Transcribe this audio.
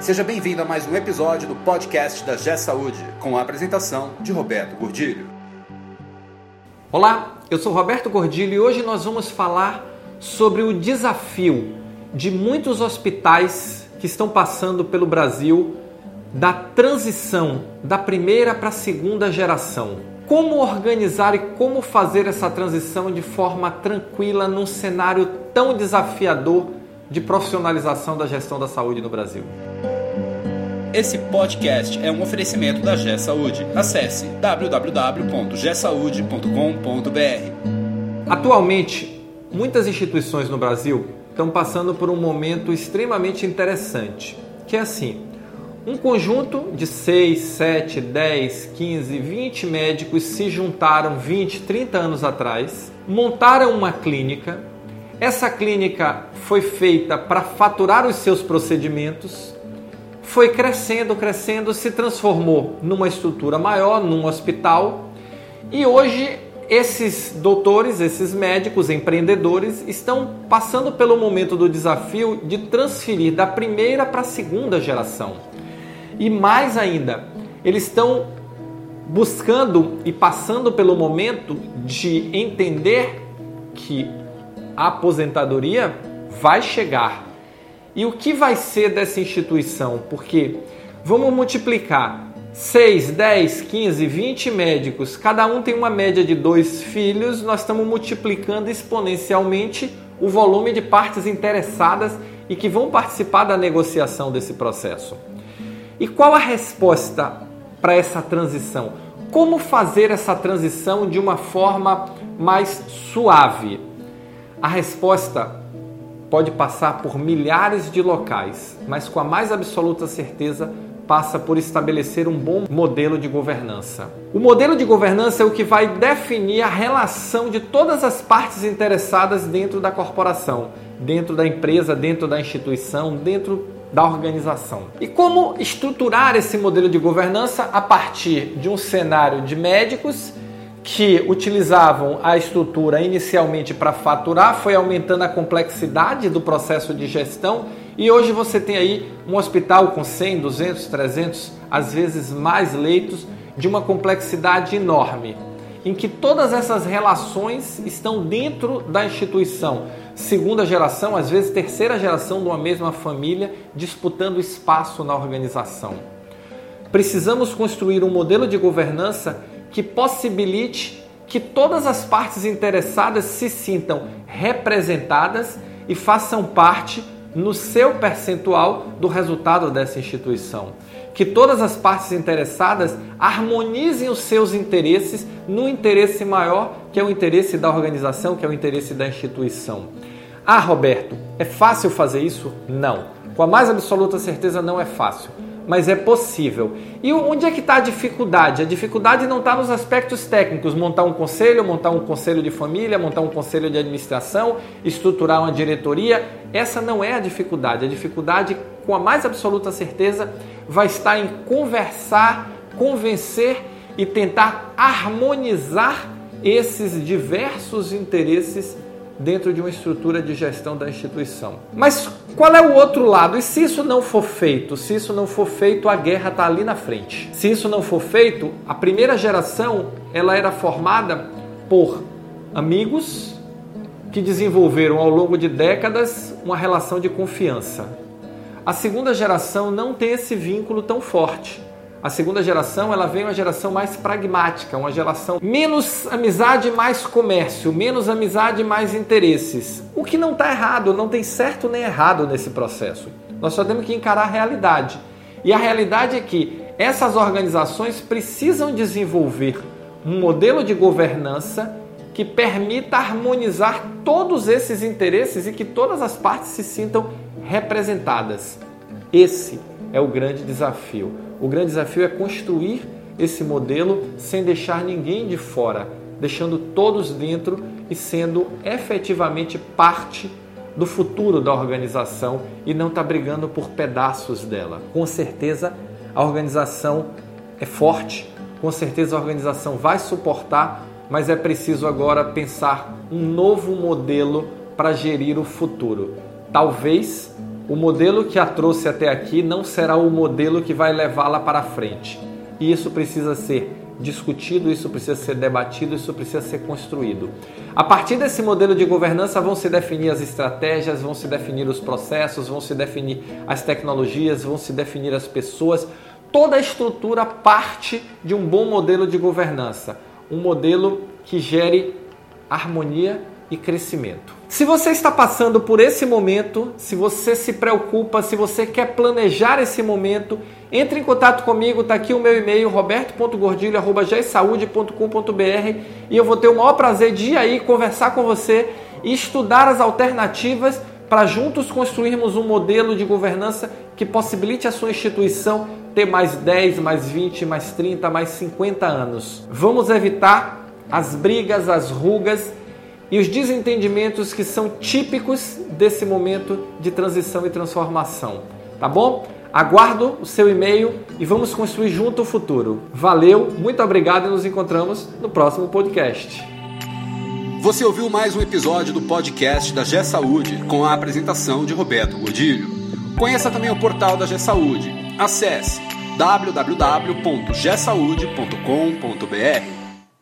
Seja bem-vindo a mais um episódio do podcast da G Saúde, com a apresentação de Roberto Gordilho. Olá, eu sou Roberto Gordilho e hoje nós vamos falar sobre o desafio de muitos hospitais que estão passando pelo Brasil da transição da primeira para a segunda geração. Como organizar e como fazer essa transição de forma tranquila num cenário tão desafiador de profissionalização da gestão da saúde no Brasil? Esse podcast é um oferecimento da G Saúde. Acesse www.gsaude.com.br. Atualmente, muitas instituições no Brasil estão passando por um momento extremamente interessante, que é assim: um conjunto de 6, 7, 10, 15, 20 médicos se juntaram 20, 30 anos atrás, montaram uma clínica. Essa clínica foi feita para faturar os seus procedimentos, foi crescendo, crescendo, se transformou numa estrutura maior, num hospital, e hoje esses doutores, esses médicos, empreendedores estão passando pelo momento do desafio de transferir da primeira para a segunda geração. E mais ainda, eles estão buscando e passando pelo momento de entender que a aposentadoria vai chegar. E o que vai ser dessa instituição? Porque vamos multiplicar 6, 10, 15, 20 médicos, cada um tem uma média de dois filhos, nós estamos multiplicando exponencialmente o volume de partes interessadas e que vão participar da negociação desse processo. E qual a resposta para essa transição? Como fazer essa transição de uma forma mais suave? A resposta pode passar por milhares de locais, mas com a mais absoluta certeza passa por estabelecer um bom modelo de governança. O modelo de governança é o que vai definir a relação de todas as partes interessadas dentro da corporação, dentro da empresa, dentro da instituição, dentro da organização. E como estruturar esse modelo de governança a partir de um cenário de médicos que utilizavam a estrutura inicialmente para faturar, foi aumentando a complexidade do processo de gestão e hoje você tem aí um hospital com 100, 200, 300, às vezes mais leitos, de uma complexidade enorme, em que todas essas relações estão dentro da instituição segunda geração, às vezes terceira geração de uma mesma família disputando espaço na organização. Precisamos construir um modelo de governança que possibilite que todas as partes interessadas se sintam representadas e façam parte no seu percentual do resultado dessa instituição. Que todas as partes interessadas harmonizem os seus interesses no interesse maior, que é o interesse da organização, que é o interesse da instituição. Ah, Roberto, é fácil fazer isso? Não. Com a mais absoluta certeza, não é fácil. Mas é possível. E onde é que está a dificuldade? A dificuldade não está nos aspectos técnicos, montar um conselho, montar um conselho de família, montar um conselho de administração, estruturar uma diretoria. Essa não é a dificuldade. A dificuldade, com a mais absoluta certeza, vai estar em conversar, convencer e tentar harmonizar esses diversos interesses dentro de uma estrutura de gestão da instituição. Mas qual é o outro lado? E se isso não for feito? Se isso não for feito, a guerra está ali na frente. Se isso não for feito, a primeira geração ela era formada por amigos que desenvolveram ao longo de décadas uma relação de confiança. A segunda geração não tem esse vínculo tão forte. A segunda geração, ela vem uma geração mais pragmática, uma geração menos amizade, mais comércio, menos amizade, mais interesses. O que não está errado, não tem certo nem errado nesse processo. Nós só temos que encarar a realidade. E a realidade é que essas organizações precisam desenvolver um modelo de governança que permita harmonizar todos esses interesses e que todas as partes se sintam representadas. Esse é o grande desafio. O grande desafio é construir esse modelo sem deixar ninguém de fora, deixando todos dentro e sendo efetivamente parte do futuro da organização e não tá brigando por pedaços dela. Com certeza a organização é forte, com certeza a organização vai suportar, mas é preciso agora pensar um novo modelo para gerir o futuro. Talvez o modelo que a trouxe até aqui não será o modelo que vai levá-la para frente. E isso precisa ser discutido, isso precisa ser debatido, isso precisa ser construído. A partir desse modelo de governança vão se definir as estratégias, vão se definir os processos, vão se definir as tecnologias, vão se definir as pessoas. Toda a estrutura parte de um bom modelo de governança, um modelo que gere harmonia e crescimento. Se você está passando por esse momento, se você se preocupa, se você quer planejar esse momento, entre em contato comigo, está aqui o meu e-mail, roberto.gordilho.com.br e eu vou ter o maior prazer de ir aí conversar com você e estudar as alternativas para juntos construirmos um modelo de governança que possibilite a sua instituição ter mais 10, mais 20, mais 30, mais 50 anos. Vamos evitar as brigas, as rugas e os desentendimentos que são típicos desse momento de transição e transformação. Tá bom? Aguardo o seu e-mail e vamos construir junto o futuro. Valeu, muito obrigado e nos encontramos no próximo podcast. Você ouviu mais um episódio do podcast da G Saúde com a apresentação de Roberto Godilho. Conheça também o portal da G Saúde. Acesse www.gsaude.com.br